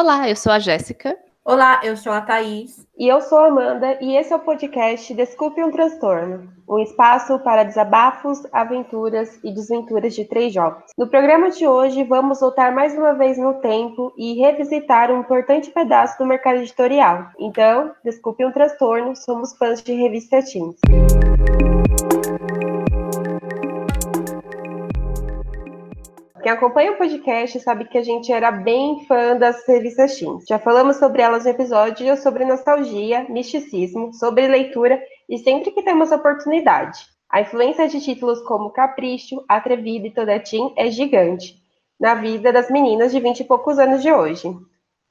Olá, eu sou a Jéssica. Olá, eu sou a Thaís. E eu sou a Amanda, e esse é o podcast Desculpe um Transtorno um espaço para desabafos, aventuras e desventuras de três jovens. No programa de hoje, vamos voltar mais uma vez no tempo e revisitar um importante pedaço do mercado editorial. Então, desculpe um transtorno, somos fãs de revista Teens. Quem acompanha o podcast sabe que a gente era bem fã das revistas teens. Já falamos sobre elas no episódio sobre nostalgia, misticismo, sobre leitura e sempre que temos oportunidade. A influência de títulos como Capricho, Atrevida e Toda Teen é gigante na vida das meninas de 20 e poucos anos de hoje.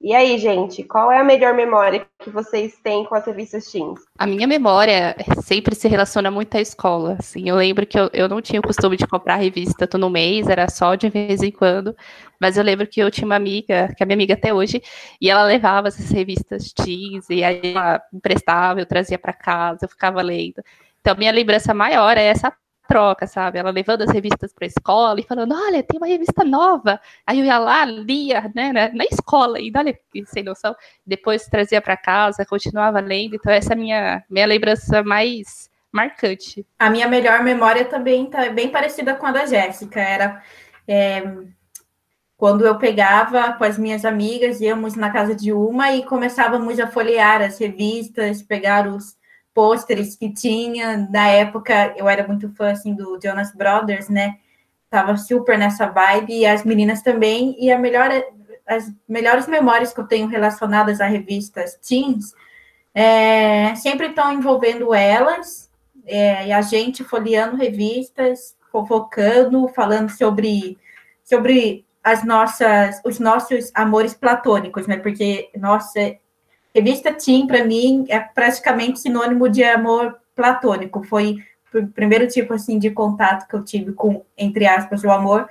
E aí, gente, qual é a melhor memória que vocês têm com as revistas teens? A minha memória sempre se relaciona muito à escola. Assim, eu lembro que eu, eu não tinha o costume de comprar revista todo mês, era só de vez em quando. Mas eu lembro que eu tinha uma amiga, que é minha amiga até hoje, e ela levava essas revistas teens, e aí ela emprestava, eu trazia para casa, eu ficava lendo. Então, minha lembrança maior é essa troca, sabe? Ela levando as revistas para a escola e falando: olha, tem uma revista nova. Aí eu ia lá, lia, né, na, na escola, e olha sem noção. Depois trazia para casa, continuava lendo. Então, essa é a minha, minha lembrança mais marcante. A minha melhor memória também tá bem parecida com a da Jéssica. Era. É, quando eu pegava com as minhas amigas, íamos na casa de uma e começávamos a folhear as revistas, pegar os, pôsteres que tinha. Na época, eu era muito fã assim, do Jonas Brothers, né? Tava super nessa vibe, e as meninas também. E a melhor, as melhores memórias que eu tenho relacionadas a revistas teens é, sempre estão envolvendo elas, é, e a gente folheando revistas, fofocando, falando sobre, sobre as nossas, os nossos amores platônicos, né? Porque, nossa, Revista Tim, para mim, é praticamente sinônimo de amor platônico. Foi o primeiro tipo assim de contato que eu tive com, entre aspas, o amor.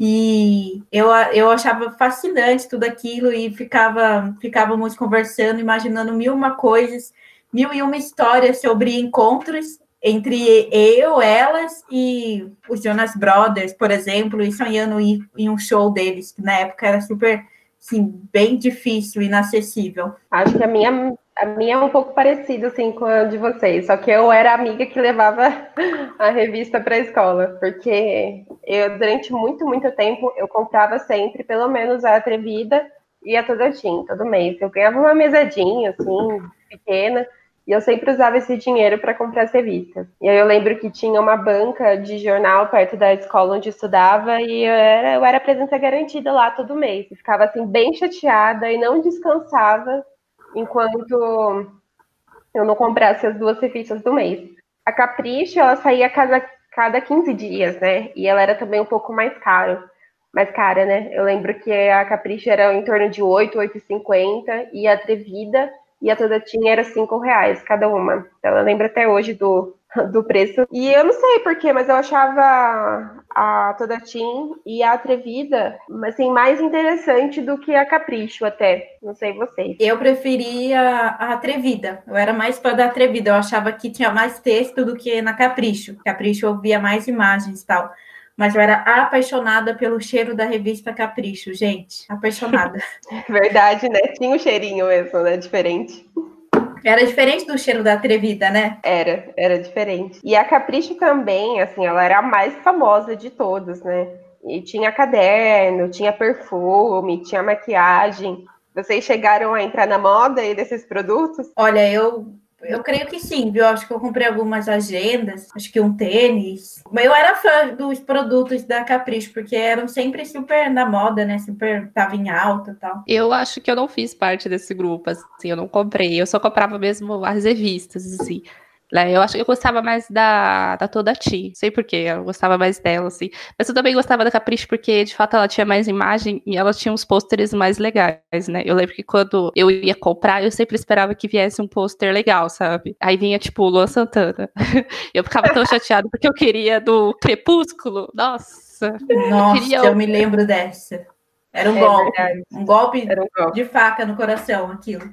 E eu, eu achava fascinante tudo aquilo e ficava ficávamos conversando, imaginando mil uma coisas, mil e uma histórias sobre encontros entre eu, elas e os Jonas Brothers, por exemplo, e sonhando ir em um show deles, que na época era super sim, bem difícil, inacessível. Acho que a minha, a minha é um pouco parecida assim com a de vocês, só que eu era amiga que levava a revista para a escola, porque eu durante muito, muito tempo eu comprava sempre pelo menos a Atrevida e a Toda Tim, todo mês. Eu ganhava uma mesadinha assim, pequena, e eu sempre usava esse dinheiro para comprar as revistas. E aí eu lembro que tinha uma banca de jornal perto da escola onde eu estudava e eu era, eu era presença garantida lá todo mês. E ficava assim bem chateada e não descansava enquanto eu não comprasse as duas revistas do mês. A Capricho, ela saía cada, cada 15 dias, né? E ela era também um pouco mais caro. Mais cara, né? Eu lembro que a Capricho era em torno de 8, 8,50 e a Atrevida e a toda tinha era cinco reais cada uma. Ela lembra até hoje do, do preço. E eu não sei porquê, mas eu achava a Toda Team e a Atrevida, assim, mais interessante do que a Capricho até. Não sei vocês. Eu preferia a Atrevida. Eu era mais fã da Atrevida. Eu achava que tinha mais texto do que na Capricho. Capricho eu via mais imagens e tal mas eu era apaixonada pelo cheiro da revista Capricho, gente, apaixonada. Verdade, né? Tinha um cheirinho mesmo, né? Diferente. Era diferente do cheiro da Atrevida, né? Era, era diferente. E a Capricho também, assim, ela era a mais famosa de todas, né? E tinha caderno, tinha perfume, tinha maquiagem. Vocês chegaram a entrar na moda aí desses produtos? Olha, eu eu creio que sim, viu? Acho que eu comprei algumas agendas, acho que um tênis. Eu era fã dos produtos da Capricho, porque eram sempre super na moda, né? Super tava em alta e tal. Eu acho que eu não fiz parte desse grupo, assim, eu não comprei. Eu só comprava mesmo as revistas, assim. Né? Eu acho que eu gostava mais da, da Toda Ti. Sei porquê, eu gostava mais dela, assim. Mas eu também gostava da Capricho porque, de fato, ela tinha mais imagem e ela tinha uns pôsteres mais legais, né? Eu lembro que quando eu ia comprar, eu sempre esperava que viesse um pôster legal, sabe? Aí vinha, tipo, o Luan Santana. eu ficava tão chateada porque eu queria do Crepúsculo. Nossa. Nossa, eu, queria... eu me lembro dessa. Era um é golpe. Um golpe, um golpe de faca no coração, aquilo.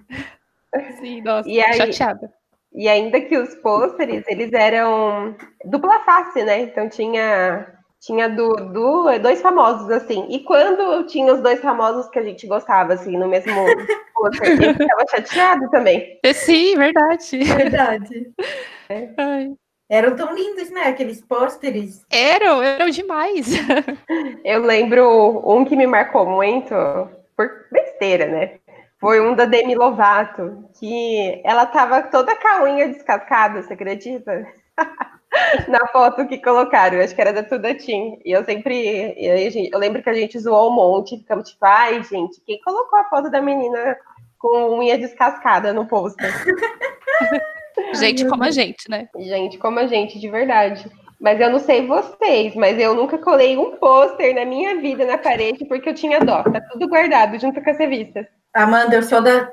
Sim, nossa, e aí, chateada. E ainda que os pôsteres, eles eram dupla face, né? Então tinha tinha do, do, dois famosos, assim. E quando tinha os dois famosos que a gente gostava, assim, no mesmo pôster, a gente ficava chateado também. É, sim, verdade. Verdade. É. Eram tão lindos, né? Aqueles pôsteres. Eram, eram demais. Eu lembro um que me marcou muito, por besteira, né? Foi um da Demi Lovato, que ela tava toda com a unha descascada, você acredita? na foto que colocaram, acho que era da Tudatim. E eu sempre. Eu lembro que a gente zoou um monte, ficamos tipo, ai, gente, quem colocou a foto da menina com unha descascada no pôster? gente como a gente, né? Gente como a gente, de verdade. Mas eu não sei vocês, mas eu nunca colei um pôster na minha vida na parede porque eu tinha dó. Tá tudo guardado junto com as revistas. Amanda, eu sou da,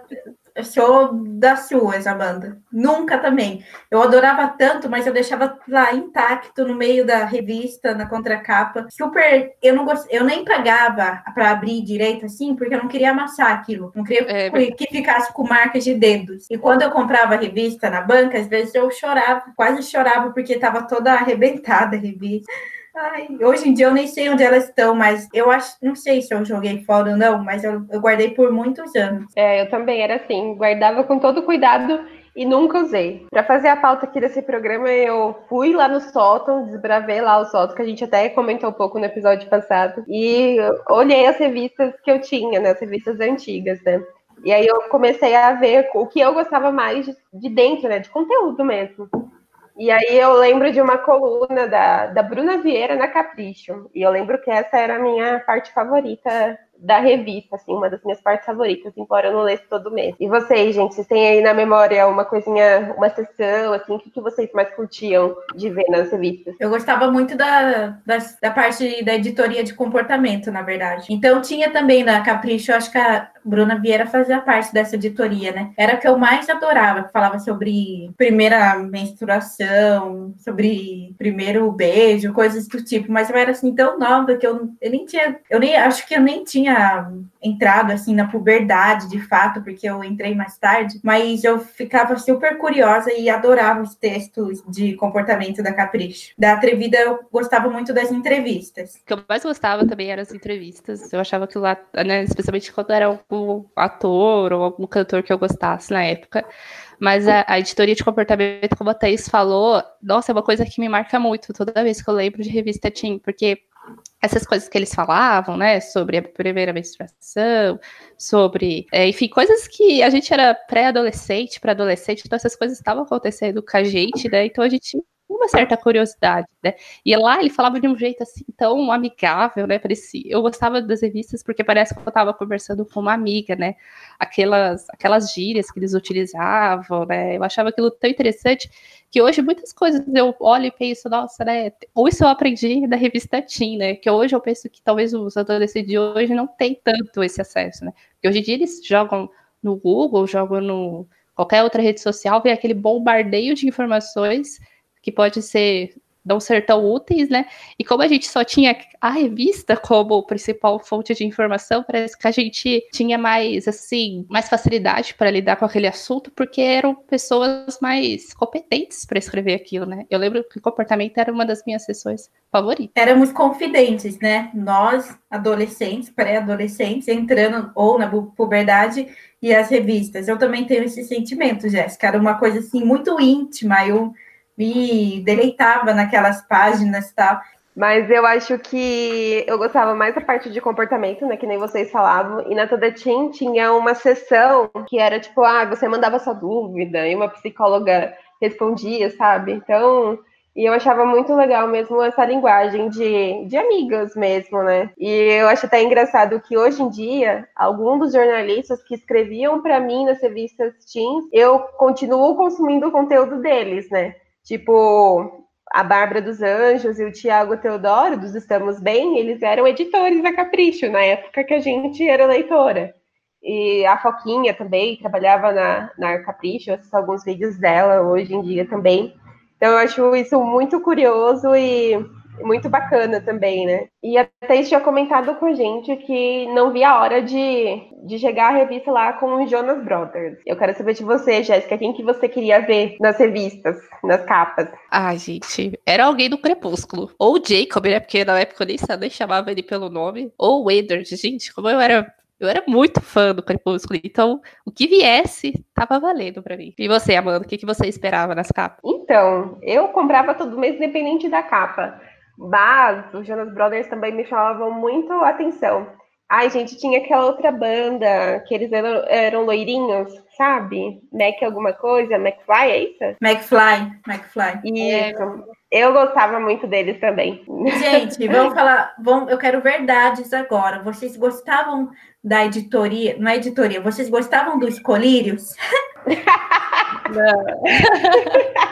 eu sou das suas, Amanda. Nunca também. Eu adorava tanto, mas eu deixava lá intacto no meio da revista, na contracapa. Super. Eu não gost... eu nem pagava para abrir direito assim, porque eu não queria amassar aquilo. Não queria é... que ficasse com marcas de dedos. E quando eu comprava a revista na banca, às vezes eu chorava, quase chorava, porque estava toda arrebentada a revista. Ai, hoje em dia eu nem sei onde elas estão, mas eu acho, não sei se eu joguei fora ou não, mas eu, eu guardei por muitos anos. É, eu também era assim, guardava com todo cuidado e nunca usei. Para fazer a pauta aqui desse programa, eu fui lá no sótão, desbravei lá o sótão, que a gente até comentou um pouco no episódio passado, e olhei as revistas que eu tinha, né, as revistas antigas, né. E aí eu comecei a ver o que eu gostava mais de dentro, né, de conteúdo mesmo. E aí eu lembro de uma coluna da, da Bruna Vieira na Capricho. E eu lembro que essa era a minha parte favorita da revista, assim, uma das minhas partes favoritas, embora eu não lesse todo mês. E vocês, gente, vocês têm aí na memória uma coisinha, uma sessão, assim, o que, que vocês mais curtiam de ver nas revistas? Eu gostava muito da, da, da parte da editoria de comportamento, na verdade. Então tinha também na Capricho, acho que a Bruna Vieira fazia parte dessa editoria, né? Era a que eu mais adorava, falava sobre primeira menstruação, sobre primeiro beijo, coisas do tipo, mas eu era assim tão nova que eu, eu nem tinha, eu nem acho que eu nem tinha entrado assim na puberdade de fato, porque eu entrei mais tarde, mas eu ficava super curiosa e adorava os textos de comportamento da Capricho. Da Atrevida eu gostava muito das entrevistas. O que eu mais gostava também eram as entrevistas. Eu achava que lá, né, especialmente quando era algum ator ou algum cantor que eu gostasse na época. Mas a, a, editoria de comportamento, como a Thaís falou, nossa, é uma coisa que me marca muito toda vez que eu lembro de revista Tim, porque essas coisas que eles falavam, né, sobre a primeira menstruação, sobre, é, enfim, coisas que a gente era pré-adolescente, para adolescente, então essas coisas estavam acontecendo com a gente, né, então a gente uma certa curiosidade, né? E lá ele falava de um jeito assim tão amigável, né? Parecia. Eu gostava das revistas porque parece que eu estava conversando com uma amiga, né? Aquelas, aquelas gírias que eles utilizavam, né? Eu achava aquilo tão interessante que hoje muitas coisas eu olho e penso, nossa, né? Ou isso eu aprendi da revista Tim, né? Que hoje eu penso que talvez os adolescentes de hoje não têm tanto esse acesso, né? Porque hoje em dia eles jogam no Google, jogam no qualquer outra rede social, vem aquele bombardeio de informações que pode ser não ser tão úteis, né? E como a gente só tinha a revista como principal fonte de informação, parece que a gente tinha mais, assim, mais facilidade para lidar com aquele assunto, porque eram pessoas mais competentes para escrever aquilo, né? Eu lembro que comportamento era uma das minhas sessões favoritas. Éramos confidentes, né? Nós, adolescentes, pré-adolescentes, entrando ou na puberdade e as revistas. Eu também tenho esse sentimento, Jéssica. Era uma coisa, assim, muito íntima. Eu me deleitava naquelas páginas e tal. Mas eu acho que eu gostava mais da parte de comportamento, né? Que nem vocês falavam. E na Toda Team tinha uma sessão que era tipo, ah, você mandava sua dúvida e uma psicóloga respondia, sabe? Então, e eu achava muito legal mesmo essa linguagem de, de amigas mesmo, né? E eu acho até engraçado que hoje em dia, alguns dos jornalistas que escreviam para mim nas revistas Teams, eu continuo consumindo o conteúdo deles, né? Tipo, a Bárbara dos Anjos e o Tiago Teodoro, dos Estamos Bem, eles eram editores da Capricho, na época que a gente era leitora. E a Foquinha também trabalhava na, na Capricho, eu assisto alguns vídeos dela hoje em dia também. Então, eu acho isso muito curioso e muito bacana também, né? E até isso tinha comentado com a gente que não via a hora de, de chegar a revista lá com os Jonas Brothers. Eu quero saber de você, Jéssica, quem que você queria ver nas revistas, nas capas? Ah, gente, era alguém do Crepúsculo. Ou o Jacob, né? Porque na época eu nem, nem chamava ele pelo nome. Ou o Edward, gente, como eu era eu era muito fã do Crepúsculo, então o que viesse tava valendo para mim. E você, Amanda, o que, que você esperava nas capas? Então, eu comprava todo mês independente da capa. Mas os Jonas Brothers também me chamavam muito a atenção. Ai, gente, tinha aquela outra banda que eles eram, eram loirinhos, sabe? Mac alguma coisa, McFly, é isso? McFly, McFly. Isso. Eu gostava muito deles também. Gente, vamos falar, vamos, eu quero verdades agora. Vocês gostavam da editoria, não é editoria, vocês gostavam dos colírios? Não.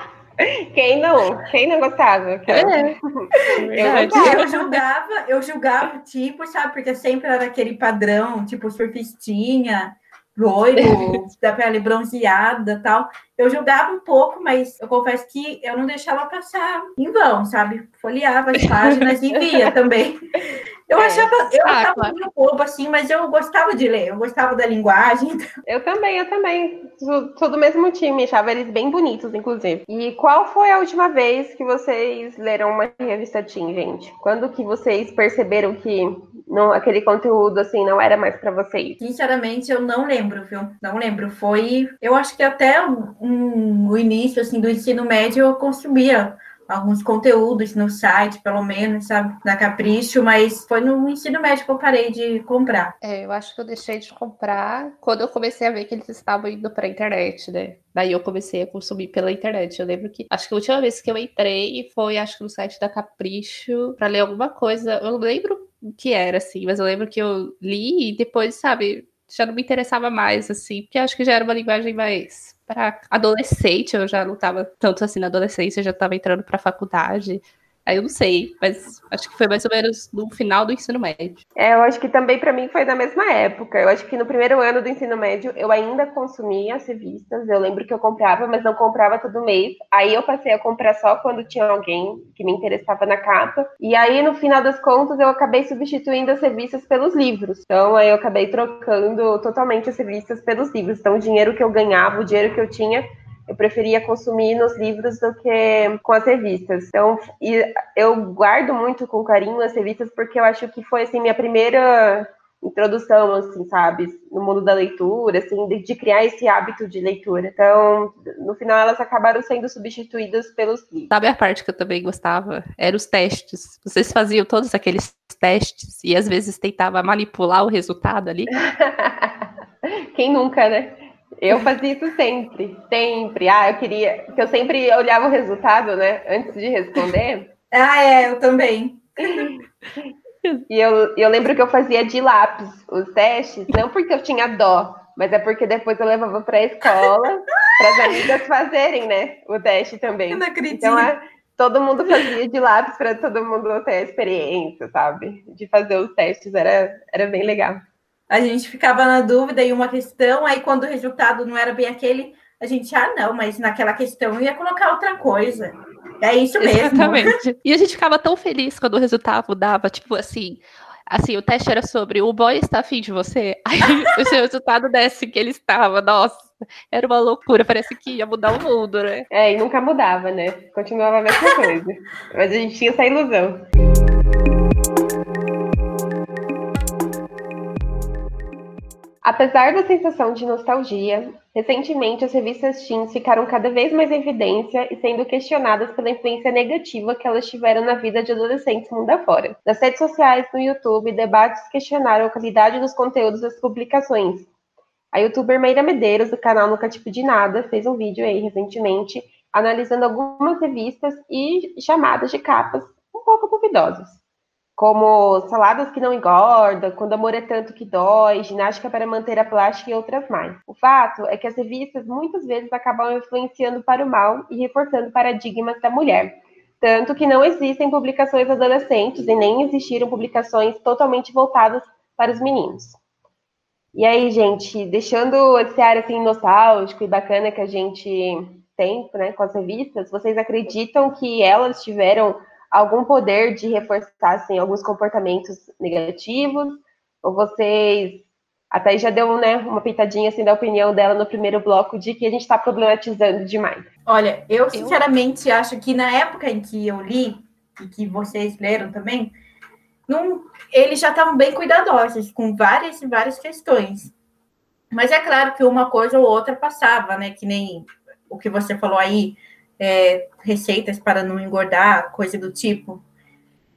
Quem não? Quem não gostava? É, eu, eu julgava, eu julgava o tipo, sabe? Porque sempre era aquele padrão, tipo surfistinha, loiro, da pele bronzeada tal. Eu julgava um pouco, mas eu confesso que eu não deixava passar em vão, sabe? Folheava as páginas e via também. Eu é. achava, eu achava claro. meio bobo, assim, mas eu gostava de ler, eu gostava da linguagem. Eu também, eu também. Sou do mesmo time, achava eles bem bonitos, inclusive. E qual foi a última vez que vocês leram uma revista Teen, gente? Quando que vocês perceberam que não, aquele conteúdo, assim, não era mais para vocês? Sinceramente, eu não lembro, viu? Não lembro. Foi, eu acho que até um, o início, assim, do ensino médio eu consumia alguns conteúdos no site, pelo menos, sabe, da Capricho, mas foi no ensino médio que eu parei de comprar. É, eu acho que eu deixei de comprar quando eu comecei a ver que eles estavam indo para a internet, né? Daí eu comecei a consumir pela internet. Eu lembro que acho que a última vez que eu entrei foi acho que no site da Capricho para ler alguma coisa. Eu não lembro o que era assim, mas eu lembro que eu li e depois, sabe, já não me interessava mais assim, porque acho que já era uma linguagem mais para adolescente, eu já não estava tanto assim na adolescência, já estava entrando para faculdade. Aí eu não sei, mas acho que foi mais ou menos no final do ensino médio. É, eu acho que também para mim foi na mesma época. Eu acho que no primeiro ano do ensino médio eu ainda consumia as revistas. Eu lembro que eu comprava, mas não comprava todo mês. Aí eu passei a comprar só quando tinha alguém que me interessava na capa. E aí no final das contas eu acabei substituindo as revistas pelos livros. Então aí eu acabei trocando totalmente as revistas pelos livros. Então o dinheiro que eu ganhava, o dinheiro que eu tinha, eu preferia consumir nos livros do que com as revistas. Então, eu guardo muito com carinho as revistas porque eu acho que foi assim minha primeira introdução, assim, sabe, no mundo da leitura, assim, de, de, criar esse hábito de leitura. Então, no final, elas acabaram sendo substituídas pelos livros. Sabe a parte que eu também gostava? Eram os testes. Vocês faziam todos aqueles testes e às vezes tentava manipular o resultado ali? Quem nunca, né? Eu fazia isso sempre, sempre. Ah, eu queria. que eu sempre olhava o resultado, né? Antes de responder. ah, é, eu também. E eu, eu lembro que eu fazia de lápis os testes, não porque eu tinha dó, mas é porque depois eu levava para a escola, para as amigas fazerem, né? O teste também. Eu não acredito. Então, é, todo mundo fazia de lápis para todo mundo ter a experiência, sabe? De fazer os testes, era, era bem legal a gente ficava na dúvida em uma questão, aí quando o resultado não era bem aquele, a gente, ah, não, mas naquela questão eu ia colocar outra coisa. É isso mesmo. Exatamente. E a gente ficava tão feliz quando o resultado dava, tipo assim, assim, o teste era sobre o boy está afim de você. Aí o seu resultado desse que ele estava, nossa, era uma loucura, parece que ia mudar o mundo, né? É, e nunca mudava, né? Continuava a mesma coisa. Mas a gente tinha essa ilusão. Apesar da sensação de nostalgia, recentemente as revistas teens ficaram cada vez mais em evidência e sendo questionadas pela influência negativa que elas tiveram na vida de adolescentes mundo afora. Nas redes sociais, no YouTube, debates questionaram a qualidade dos conteúdos das publicações. A youtuber Meira Medeiros, do canal Nunca Tipo de Nada, fez um vídeo aí recentemente analisando algumas revistas e chamadas de capas um pouco duvidosas como saladas que não engordam, quando amor é tanto que dói, ginástica para manter a plástica e outras mais. O fato é que as revistas muitas vezes acabam influenciando para o mal e reforçando paradigmas da mulher. Tanto que não existem publicações adolescentes e nem existiram publicações totalmente voltadas para os meninos. E aí, gente, deixando esse ar assim nostálgico e bacana que a gente tem né, com as revistas, vocês acreditam que elas tiveram algum poder de reforçar assim, alguns comportamentos negativos? Ou vocês até já deu né, uma pitadinha assim da opinião dela no primeiro bloco de que a gente está problematizando demais. Olha, eu sinceramente eu... acho que na época em que eu li, e que vocês leram também, não, eles já estavam bem cuidadosos com várias e várias questões. Mas é claro que uma coisa ou outra passava, né? Que nem o que você falou aí, é, receitas para não engordar, coisa do tipo.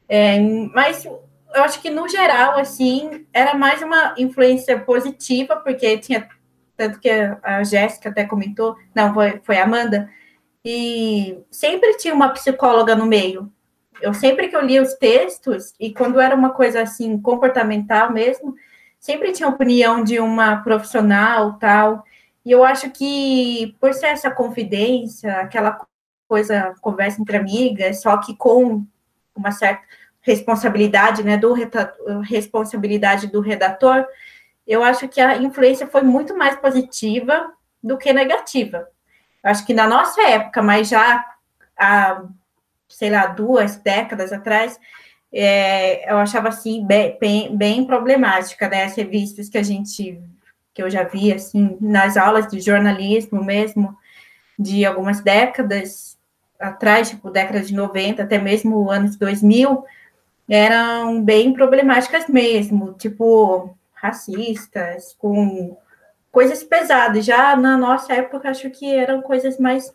É, mas eu acho que no geral, assim, era mais uma influência positiva, porque tinha tanto que a Jéssica até comentou, não, foi, foi a Amanda, e sempre tinha uma psicóloga no meio. Eu sempre que eu lia os textos, e quando era uma coisa assim, comportamental mesmo, sempre tinha opinião de uma profissional tal. E eu acho que por ser essa confidência, aquela coisa, conversa entre amigas, só que com uma certa responsabilidade, né, do responsabilidade do redator, eu acho que a influência foi muito mais positiva do que negativa. Eu acho que na nossa época, mas já há, sei lá, duas décadas atrás, é, eu achava assim bem, bem, bem, problemática, né? As revistas que a gente, que eu já vi, assim, nas aulas de jornalismo mesmo, de algumas décadas atrás, tipo década de 90, até mesmo anos 2000, eram bem problemáticas mesmo, tipo racistas, com coisas pesadas. Já na nossa época, acho que eram coisas mais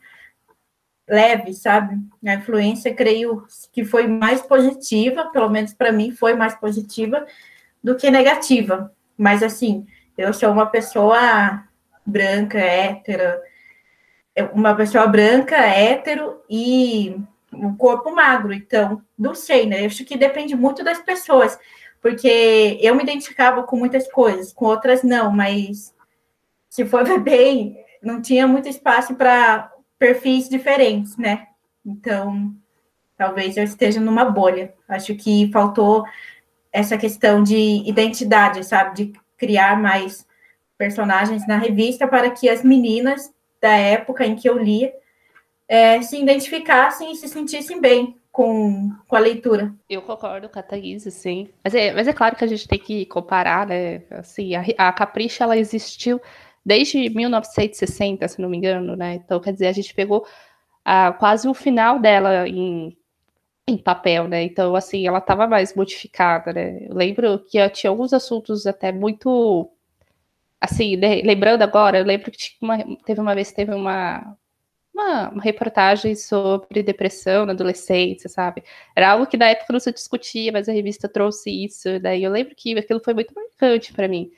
leves, sabe? A influência, creio que foi mais positiva, pelo menos para mim, foi mais positiva do que negativa. Mas, assim, eu sou uma pessoa branca, hétera, uma pessoa branca, hétero e um corpo magro, então, não sei, né? Eu acho que depende muito das pessoas, porque eu me identificava com muitas coisas, com outras não, mas se for ver bem, não tinha muito espaço para perfis diferentes, né? Então, talvez eu esteja numa bolha. Acho que faltou essa questão de identidade, sabe? De criar mais personagens na revista para que as meninas da época em que eu lia é, se identificassem e se sentissem bem com, com a leitura. Eu concordo com a Thaís, sim. Mas é, mas é claro que a gente tem que comparar, né? Assim, a, a Capricha, ela existiu desde 1960, se não me engano, né? Então, quer dizer, a gente pegou ah, quase o final dela em, em papel, né? Então, assim, ela estava mais modificada, né? Eu lembro que tinha alguns assuntos até muito assim, lembrando agora, eu lembro que uma, teve uma vez teve uma, uma, uma, reportagem sobre depressão na adolescência, sabe? Era algo que na época não se discutia, mas a revista trouxe isso. Daí eu lembro que aquilo foi muito marcante para mim.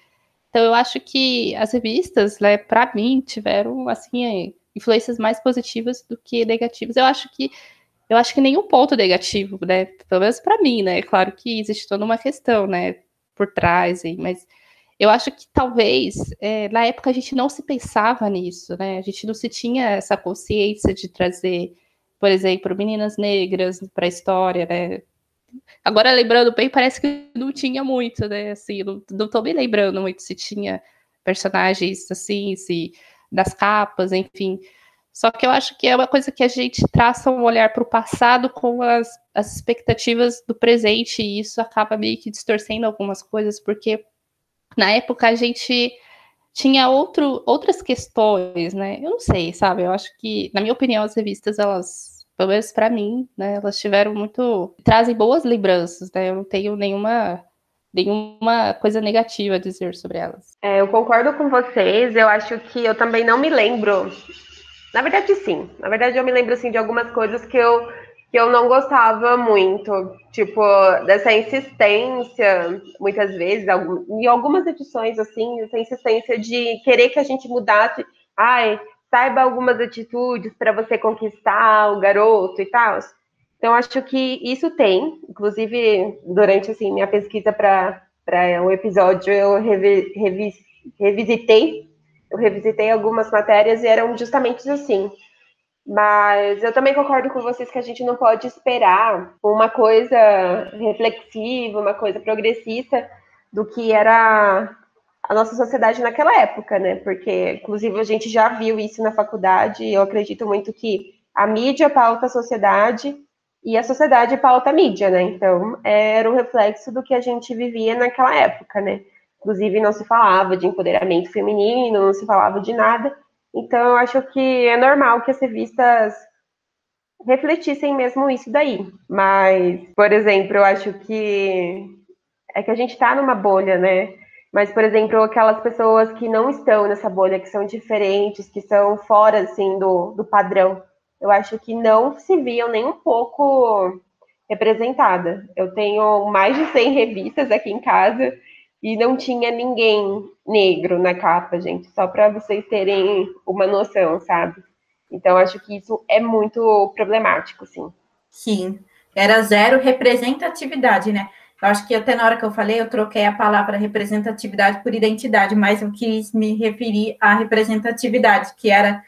Então eu acho que as revistas, né, para mim, tiveram assim influências mais positivas do que negativas. Eu acho que eu acho que nenhum ponto negativo, né? Pelo menos para mim, né? É claro que existe toda uma questão, né, por trás, mas eu acho que talvez é, na época a gente não se pensava nisso, né? A gente não se tinha essa consciência de trazer, por exemplo, meninas negras para a história, né? Agora lembrando bem, parece que não tinha muito, né? Assim, não, não tô me lembrando muito se tinha personagens assim, se das capas, enfim. Só que eu acho que é uma coisa que a gente traça um olhar para o passado com as, as expectativas do presente, e isso acaba meio que distorcendo algumas coisas, porque na época a gente tinha outro, outras questões, né? Eu não sei, sabe? Eu acho que, na minha opinião, as revistas, elas, pelo menos para mim, né, elas tiveram muito. trazem boas lembranças, né? Eu não tenho nenhuma. Nenhuma coisa negativa a dizer sobre elas. É, eu concordo com vocês. Eu acho que eu também não me lembro. Na verdade, sim. Na verdade, eu me lembro assim de algumas coisas que eu que eu não gostava muito, tipo, dessa insistência, muitas vezes, em algumas edições, assim, essa insistência de querer que a gente mudasse, ai, saiba algumas atitudes para você conquistar o garoto e tal. Então, acho que isso tem, inclusive, durante, assim, minha pesquisa para um episódio, eu revi, revi, revisitei, eu revisitei algumas matérias e eram justamente assim, mas eu também concordo com vocês que a gente não pode esperar uma coisa reflexiva, uma coisa progressista do que era a nossa sociedade naquela época, né? Porque, inclusive, a gente já viu isso na faculdade. Eu acredito muito que a mídia pauta a sociedade e a sociedade pauta a mídia, né? Então, era um reflexo do que a gente vivia naquela época, né? Inclusive, não se falava de empoderamento feminino, não se falava de nada. Então, eu acho que é normal que as revistas refletissem mesmo isso daí. Mas, por exemplo, eu acho que é que a gente está numa bolha, né? Mas, por exemplo, aquelas pessoas que não estão nessa bolha, que são diferentes, que são fora, assim, do, do padrão, eu acho que não se viam nem um pouco representada. Eu tenho mais de 100 revistas aqui em casa e não tinha ninguém negro na capa, gente, só para vocês terem uma noção, sabe? Então, acho que isso é muito problemático, sim. Sim, era zero representatividade, né? Eu acho que até na hora que eu falei, eu troquei a palavra representatividade por identidade, mas eu quis me referir à representatividade, que era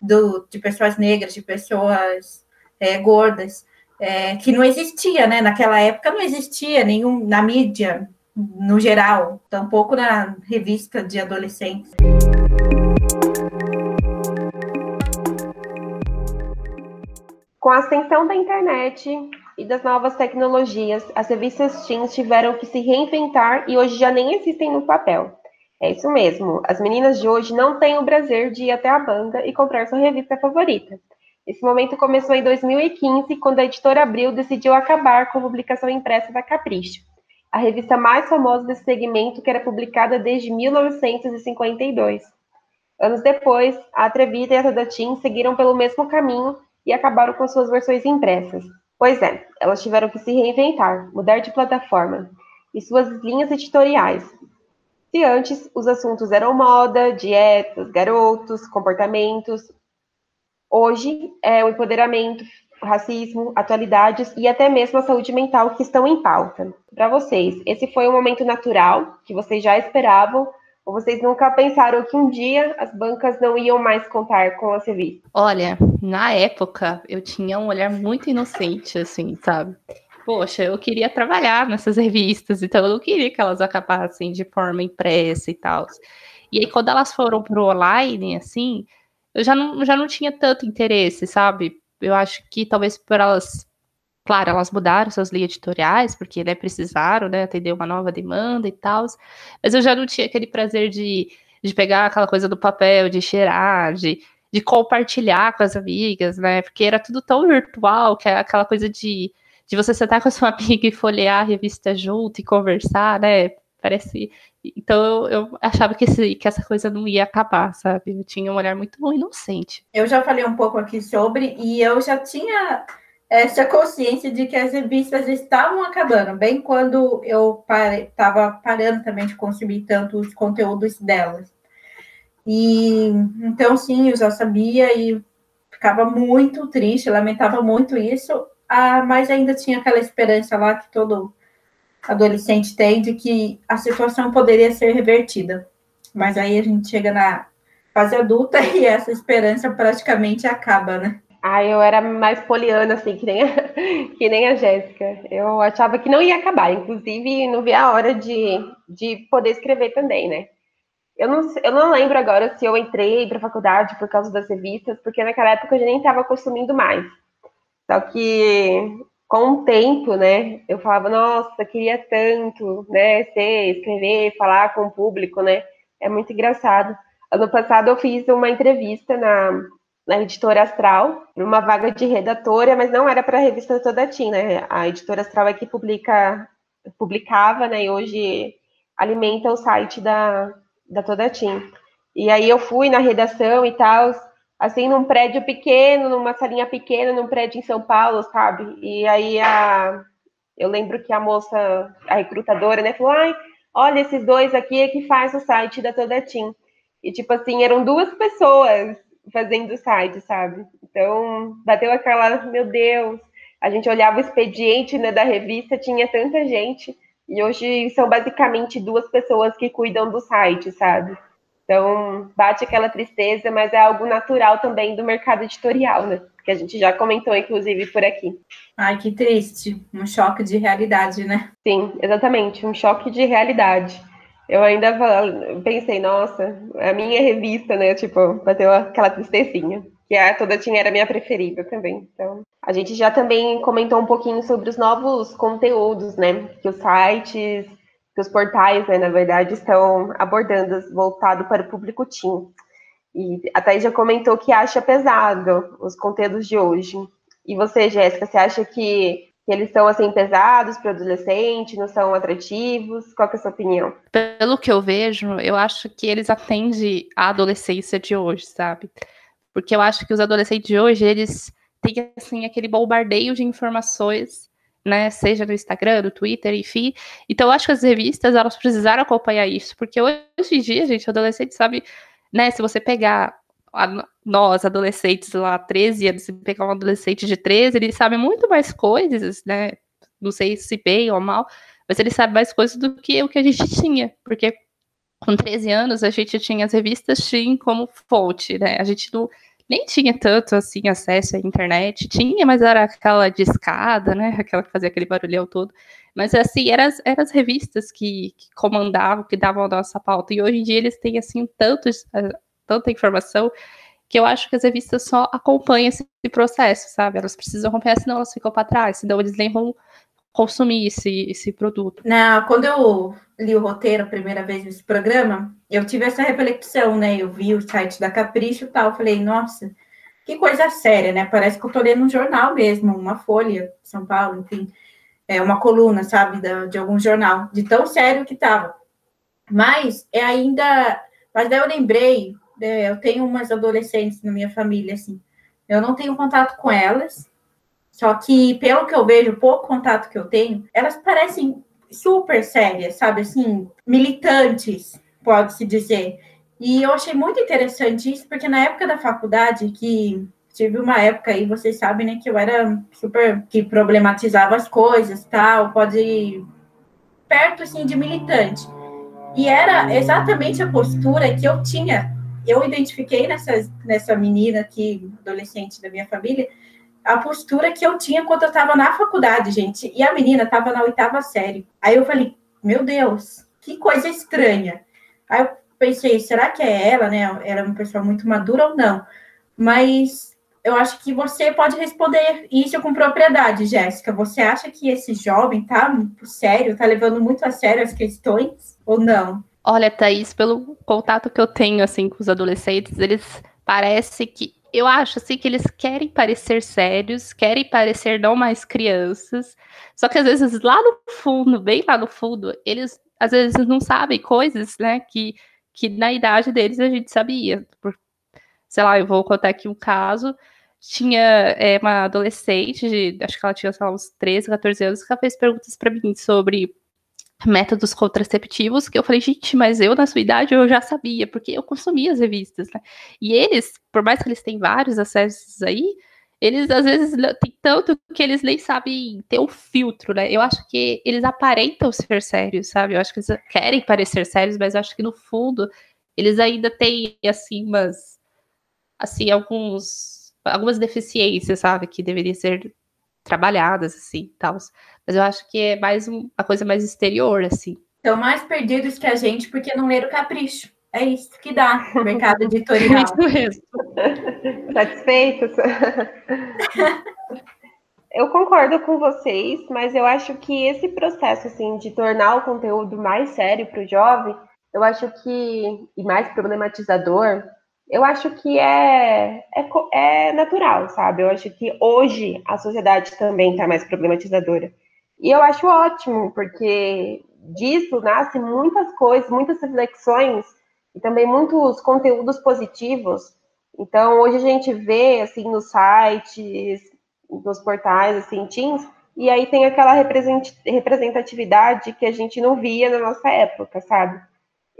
do, de pessoas negras, de pessoas é, gordas, é, que não existia, né? Naquela época não existia nenhum na mídia, no geral, tampouco na revista de adolescentes. Com a ascensão da internet e das novas tecnologias, as revistas teens tiveram que se reinventar e hoje já nem existem no papel. É isso mesmo, as meninas de hoje não têm o prazer de ir até a banca e comprar sua revista favorita. Esse momento começou em 2015, quando a editora Abril decidiu acabar com a publicação impressa da Capricho, a revista mais famosa desse segmento que era publicada desde 1952. Anos depois, a Atrevida e a Tadatim seguiram pelo mesmo caminho e acabaram com suas versões impressas. Pois é, elas tiveram que se reinventar, mudar de plataforma e suas linhas editoriais. Se antes os assuntos eram moda, dietas, garotos, comportamentos, hoje é o empoderamento, racismo, atualidades e até mesmo a saúde mental que estão em pauta. Para vocês, esse foi um momento natural que vocês já esperavam ou vocês nunca pensaram que um dia as bancas não iam mais contar com a serviço? Olha, na época eu tinha um olhar muito inocente, assim, sabe? Poxa, eu queria trabalhar nessas revistas, então eu não queria que elas acabassem de forma impressa e tal. E aí, quando elas foram pro online, assim, eu já não, já não tinha tanto interesse, sabe? Eu acho que talvez por elas Claro, elas mudaram suas linhas editoriais, porque né, precisaram né, atender uma nova demanda e tal, mas eu já não tinha aquele prazer de, de pegar aquela coisa do papel, de cheirar, de, de compartilhar com as amigas, né? Porque era tudo tão virtual, que é aquela coisa de, de você sentar com a sua amiga e folhear a revista junto e conversar, né? Parece. Então eu, eu achava que, esse, que essa coisa não ia acabar, sabe? Eu tinha um olhar muito inocente. Eu já falei um pouco aqui sobre, e eu já tinha essa consciência de que as revistas estavam acabando, bem quando eu estava parando também de consumir tanto os conteúdos delas. E então, sim, eu já sabia e ficava muito triste, lamentava muito isso, ah, mas ainda tinha aquela esperança lá que todo adolescente tem de que a situação poderia ser revertida. Mas aí a gente chega na fase adulta e essa esperança praticamente acaba, né? Ah, eu era mais poliana, assim, que nem a, que nem a Jéssica. Eu achava que não ia acabar, inclusive não via a hora de, de poder escrever também, né? Eu não, eu não lembro agora se eu entrei para a faculdade por causa das revistas, porque naquela época eu já nem estava consumindo mais. Só que com o tempo, né, eu falava, nossa, queria tanto, né, ser, escrever, falar com o público, né? É muito engraçado. Ano passado eu fiz uma entrevista na, na editora Astral, uma vaga de redatora, mas não era para a revista Toda Tim, né? A editora Astral é que publica, publicava, né? E hoje alimenta o site da, da Toda Tim. E aí eu fui na redação e tal, assim, num prédio pequeno, numa salinha pequena, num prédio em São Paulo, sabe? E aí a, eu lembro que a moça, a recrutadora, né, falou, ai, olha, esses dois aqui é que faz o site da Toda Tim. E, tipo assim, eram duas pessoas fazendo o site, sabe? Então, bateu aquela, meu Deus, a gente olhava o expediente né, da revista, tinha tanta gente, e hoje são basicamente duas pessoas que cuidam do site, sabe? Então, bate aquela tristeza, mas é algo natural também do mercado editorial, né? Que a gente já comentou, inclusive, por aqui. Ai, que triste. Um choque de realidade, né? Sim, exatamente. Um choque de realidade eu ainda pensei, nossa, a minha revista, né? Tipo, bateu aquela tristecinha. que a Toda Tinha era minha preferida também. Então, a gente já também comentou um pouquinho sobre os novos conteúdos, né? Que os sites, que os portais, né, na verdade, estão abordando, voltado para o público teen. E a Thaís já comentou que acha pesado os conteúdos de hoje. E você, Jéssica, você acha que, que eles são assim pesados para adolescente, não são atrativos? Qual é a sua opinião? Pelo que eu vejo, eu acho que eles atendem a adolescência de hoje, sabe? Porque eu acho que os adolescentes de hoje, eles têm, assim, aquele bombardeio de informações, né? Seja no Instagram, no Twitter, enfim. Então, eu acho que as revistas, elas precisaram acompanhar isso. Porque hoje em dia, gente, o adolescente sabe, né? Se você pegar a, nós, adolescentes lá, 13 anos, se pegar um adolescente de 13, ele sabe muito mais coisas, né? Não sei se bem ou mal, mas ele sabe mais coisas do que o que a gente tinha. Porque com 13 anos, a gente tinha as revistas Teen como fonte, né? A gente não, nem tinha tanto, assim, acesso à internet. Tinha, mas era aquela discada, né? Aquela que fazia aquele barulhão todo. Mas, assim, eram as, eram as revistas que, que comandavam, que davam a nossa pauta. E hoje em dia eles têm, assim, tantos, eh, tanta informação que eu acho que as revistas só acompanham esse processo, sabe? Elas precisam acompanhar, senão elas ficam para trás, senão eles nem vão consumir esse, esse produto. Na, quando eu li o roteiro a primeira vez desse programa, eu tive essa reflexão, né? Eu vi o site da Capricho e tal, falei, nossa, que coisa séria, né? Parece que eu tô lendo um jornal mesmo, uma folha, São Paulo, enfim, é uma coluna, sabe, da, de algum jornal, de tão sério que tava. Mas é ainda, mas daí eu lembrei, né, eu tenho umas adolescentes na minha família, assim, eu não tenho contato com elas, só que, pelo que eu vejo, pouco contato que eu tenho, elas parecem super sérias, sabe? Assim, militantes, pode-se dizer. E eu achei muito interessante isso, porque na época da faculdade, que tive uma época aí, vocês sabem, né, que eu era super que problematizava as coisas, tal, pode perto assim de militante. E era exatamente a postura que eu tinha. Eu identifiquei nessa, nessa menina aqui, adolescente da minha família, a postura que eu tinha quando eu estava na faculdade, gente. E a menina estava na oitava série. Aí eu falei, meu Deus, que coisa estranha. Aí eu pensei, será que é ela, né? Ela é uma pessoa muito madura ou não? Mas eu acho que você pode responder isso com propriedade, Jéssica. Você acha que esse jovem tá sério, tá levando muito a sério as questões ou não? Olha, Thaís, pelo contato que eu tenho assim com os adolescentes, eles parece que eu acho assim que eles querem parecer sérios, querem parecer não mais crianças, só que às vezes lá no fundo, bem lá no fundo, eles às vezes não sabem coisas, né, que, que na idade deles a gente sabia. Por, sei lá, eu vou contar aqui um caso. Tinha é, uma adolescente, de, acho que ela tinha, lá, uns 13, 14 anos, que ela fez perguntas para mim sobre métodos contraceptivos, que eu falei, gente, mas eu na sua idade eu já sabia, porque eu consumia as revistas, né? E eles, por mais que eles tenham vários acessos aí, eles às vezes têm tanto que eles nem sabem ter um filtro, né? Eu acho que eles aparentam ser sérios, sabe? Eu acho que eles querem parecer sérios, mas eu acho que no fundo eles ainda têm, assim, umas, assim, alguns, algumas deficiências, sabe? Que deveriam ser trabalhadas, assim, tal. Mas eu acho que é mais um, a coisa mais exterior, assim. Estão mais perdidos que a gente porque não leram Capricho. É isso que dá o mercado editorial. isso mesmo. Satisfeitos? eu concordo com vocês, mas eu acho que esse processo assim de tornar o conteúdo mais sério para o jovem, eu acho que e mais problematizador, eu acho que é, é, é natural, sabe? Eu acho que hoje a sociedade também está mais problematizadora. E eu acho ótimo, porque disso nasce muitas coisas, muitas reflexões e também muitos conteúdos positivos. Então, hoje a gente vê, assim, nos sites, nos portais, assim, Teams, e aí tem aquela representatividade que a gente não via na nossa época, sabe?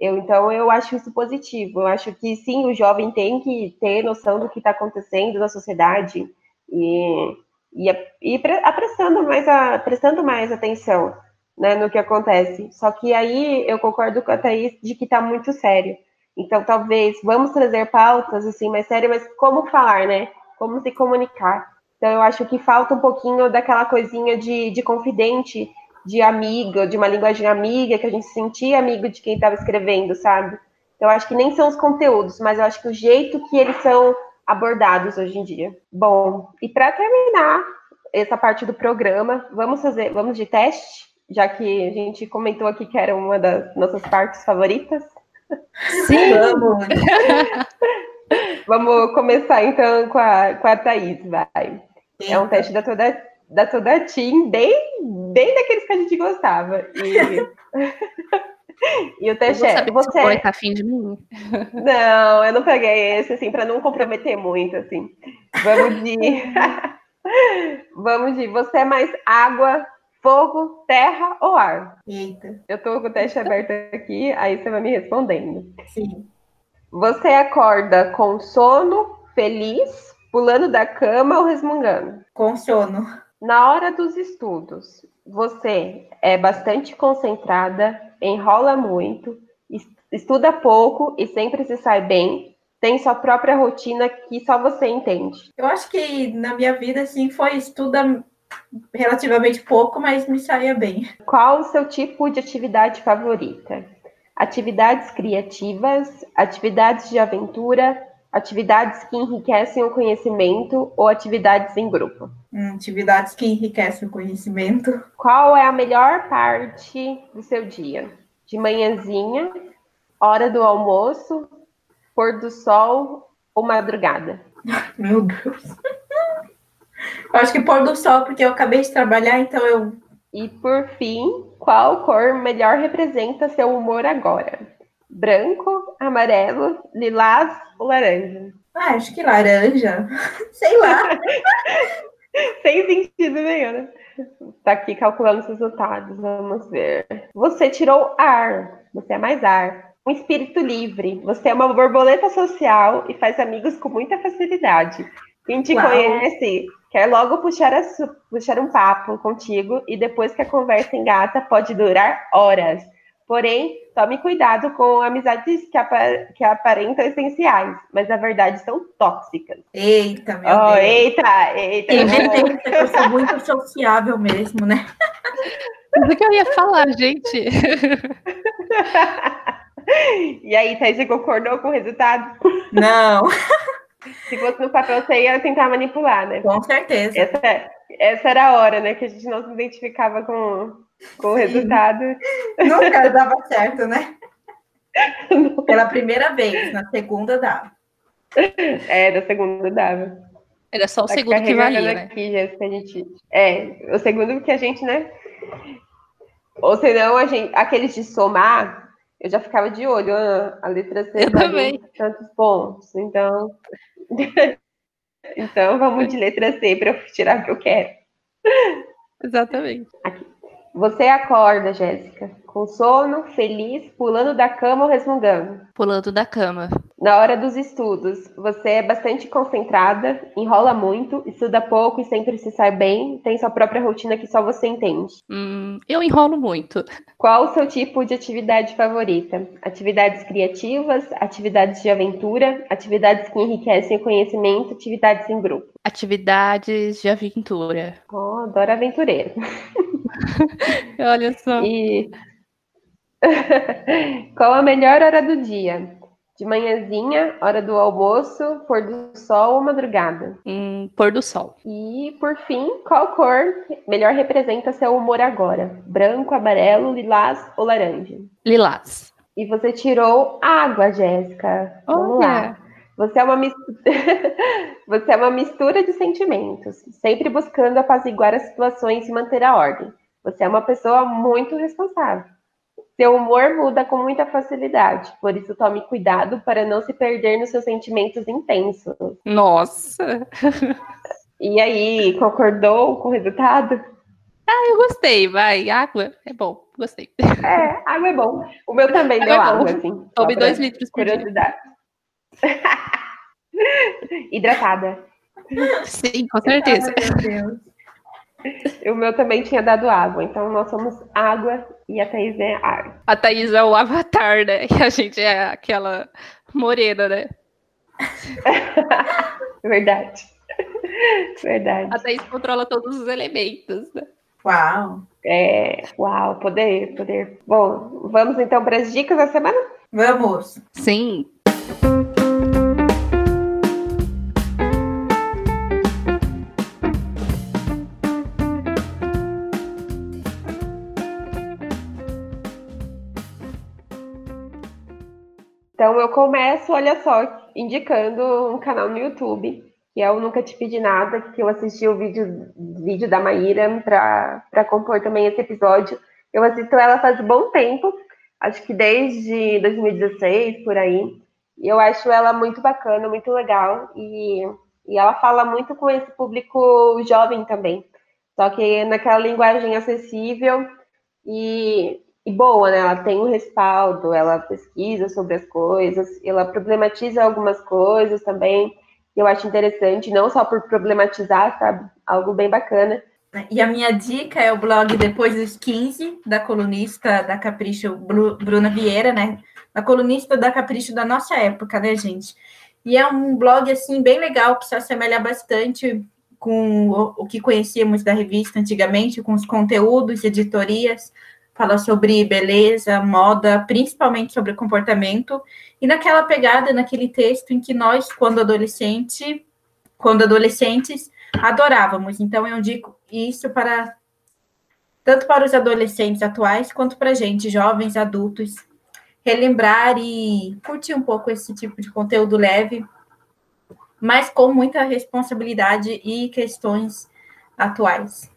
Eu, então, eu acho isso positivo. Eu acho que sim, o jovem tem que ter noção do que está acontecendo na sociedade e, e, e prestando, mais a, prestando mais atenção né, no que acontece. Só que aí eu concordo com a Thaís de que está muito sério. Então, talvez vamos trazer pautas assim mais sérias, mas como falar, né? Como se comunicar. Então, eu acho que falta um pouquinho daquela coisinha de, de confidente de amiga, de uma linguagem amiga, que a gente sentia amigo de quem estava escrevendo, sabe? Eu acho que nem são os conteúdos, mas eu acho que o jeito que eles são abordados hoje em dia. Bom, e para terminar essa parte do programa, vamos fazer, vamos de teste, já que a gente comentou aqui que era uma das nossas partes favoritas. Sim, vamos. vamos começar então com a, com a Thaís, vai. É um teste da toda, da toda Team, bem, bem daqueles que a gente gostava. E, e o teste é. Você tá afim de mim? Não, eu não peguei esse, assim, para não comprometer muito, assim. Vamos de. Vamos de. Você é mais água, fogo, terra ou ar? Eita. Eu tô com o teste aberto aqui, aí você vai me respondendo. Sim. Você acorda com sono, feliz, pulando da cama ou resmungando? Com sono. Na hora dos estudos, você é bastante concentrada, enrola muito, estuda pouco e sempre se sai bem, tem sua própria rotina que só você entende. Eu acho que na minha vida, assim, foi estuda relativamente pouco, mas me saía bem. Qual o seu tipo de atividade favorita? Atividades criativas, atividades de aventura, atividades que enriquecem o conhecimento ou atividades em grupo? Atividades que enriquecem o conhecimento. Qual é a melhor parte do seu dia? De manhãzinha, hora do almoço, pôr do sol ou madrugada? Meu Deus. Eu acho que pôr do sol, porque eu acabei de trabalhar, então eu. E por fim, qual cor melhor representa seu humor agora? Branco, amarelo, lilás ou laranja? Ah, acho que laranja. Sei lá. Sem sentido nenhum, né? Tá aqui calculando os resultados, vamos ver. Você tirou ar, você é mais ar. Um espírito livre, você é uma borboleta social e faz amigos com muita facilidade. Quem te Uau. conhece quer logo puxar, a, puxar um papo contigo e depois que a conversa engata pode durar horas. Porém, tome cuidado com amizades que, apar que aparentam essenciais, mas na verdade são tóxicas. Eita, meu oh, Deus. Eita, eita. Eu sou muito sociável mesmo, né? Tudo que eu ia falar, gente. e aí, Thaís, você concordou com o resultado? Não. Se fosse no papel, você ia tentar manipular, né? Com certeza. Essa, essa era a hora, né? Que a gente não se identificava com, com o resultado. Nunca dava certo, né? Pela primeira vez, na segunda dava. É, da segunda dava. Era só o tá segundo que valia, né? Aqui, Jéssica, a gente... É, o segundo que a gente, né? Ou senão, a gente, aqueles de somar, eu já ficava de olho, ah, a letra C eu também. tantos pontos. Então, então vamos de letra C para eu tirar o que eu quero. Exatamente. Aqui. Você acorda, Jéssica, com sono, feliz, pulando da cama ou resmungando? Pulando da cama. Na hora dos estudos, você é bastante concentrada, enrola muito, estuda pouco e sempre se sai bem, tem sua própria rotina que só você entende. Hum, eu enrolo muito. Qual o seu tipo de atividade favorita? Atividades criativas, atividades de aventura, atividades que enriquecem o conhecimento, atividades em grupo? Atividades de aventura. Oh, adoro aventureiro. Olha só. E qual a melhor hora do dia? De manhãzinha, hora do almoço, pôr do sol ou madrugada? Hum, pôr do sol. E, por fim, qual cor melhor representa seu humor agora? Branco, amarelo, lilás ou laranja? Lilás. E você tirou água, Jéssica. Vamos Olha. lá. Você é, uma mistura... você é uma mistura de sentimentos, sempre buscando apaziguar as situações e manter a ordem. Você é uma pessoa muito responsável. Seu humor muda com muita facilidade, por isso tome cuidado para não se perder nos seus sentimentos intensos. Nossa! E aí, concordou com o resultado? Ah, eu gostei, vai. Água é bom, gostei. É, água é bom. O meu também água deu é água, assim. Tome dois litros por curiosidade. Hidratada. Sim, com certeza. Ai, meu Deus. O meu também tinha dado água, então nós somos água e a Thaís é ar. A Thaís é o avatar, né? E a gente é aquela morena, né? Verdade. Verdade. A Thaís controla todos os elementos, né? Uau! É, uau, poder, poder. Bom, vamos então para as dicas da semana? Vamos! Sim. Então eu começo, olha só, indicando um canal no YouTube, que é o Nunca Te Pedi Nada, que eu assisti o vídeo, vídeo da Maíra para compor também esse episódio. Eu assisto ela faz bom tempo, acho que desde 2016, por aí. E eu acho ela muito bacana, muito legal. E, e ela fala muito com esse público jovem também. Só que naquela linguagem acessível e, e boa, né? Ela tem um respaldo, ela pesquisa sobre as coisas, ela problematiza algumas coisas também. Eu acho interessante, não só por problematizar, sabe? Algo bem bacana. E a minha dica é o blog Depois dos 15, da colunista da Capricho, Bruna Vieira, né? A colunista da Capricho da nossa época, né, gente? E é um blog, assim, bem legal, que se assemelha bastante com o que conhecíamos da revista antigamente, com os conteúdos, editorias, fala sobre beleza, moda, principalmente sobre comportamento, e naquela pegada, naquele texto em que nós, quando adolescente, quando adolescentes, adorávamos. Então eu digo isso para tanto para os adolescentes atuais quanto para gente, jovens, adultos, relembrar e curtir um pouco esse tipo de conteúdo leve, mas com muita responsabilidade e questões atuais.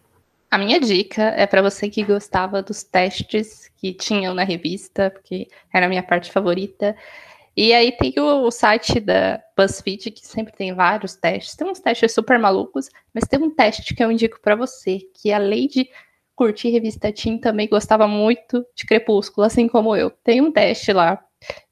A minha dica é para você que gostava dos testes que tinham na revista, porque era a minha parte favorita. E aí tem o, site da BuzzFeed, que sempre tem vários testes. Tem uns testes super malucos, mas tem um teste que eu indico para você, que além de curtir revista Teen, também gostava muito de Crepúsculo, assim como eu. Tem um teste lá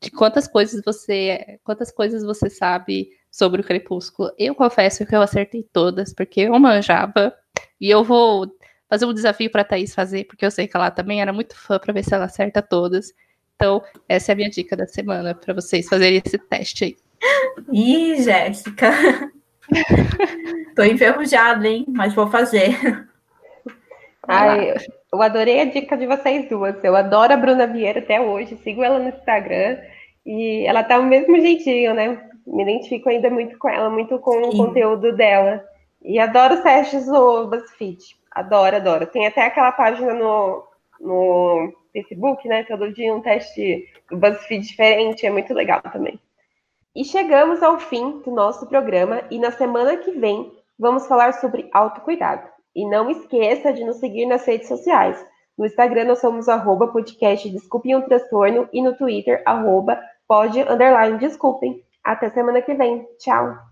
de quantas coisas você, quantas coisas você sabe sobre o Crepúsculo. Eu confesso que eu acertei todas, porque eu manjava. E eu vou fazer um desafio para a Thaís fazer, porque eu sei que ela também era muito fã para ver se ela acerta todas. Então, essa é a minha dica da semana para vocês fazerem esse teste aí. Ih, Jéssica. Tô enferrujada, hein? Mas vou fazer. Ai, eu adorei a dica de vocês duas. Eu adoro a Bruna Vieira até hoje, sigo ela no Instagram e ela tá o mesmo jeitinho, né? Me identifico ainda muito com ela, muito com Sim. o conteúdo dela. E adoro os testes do BuzzFeed. Adoro, adoro. Tem até aquela página no, no Facebook, né? Todo dia um teste do BuzzFeed diferente, é muito legal também. E chegamos ao fim do nosso programa e na semana que vem vamos falar sobre autocuidado. E não esqueça de nos seguir nas redes sociais. No Instagram nós somos arroba podcast Desculpem um Transtorno e no Twitter arroba underline desculpem. Até semana que vem. Tchau!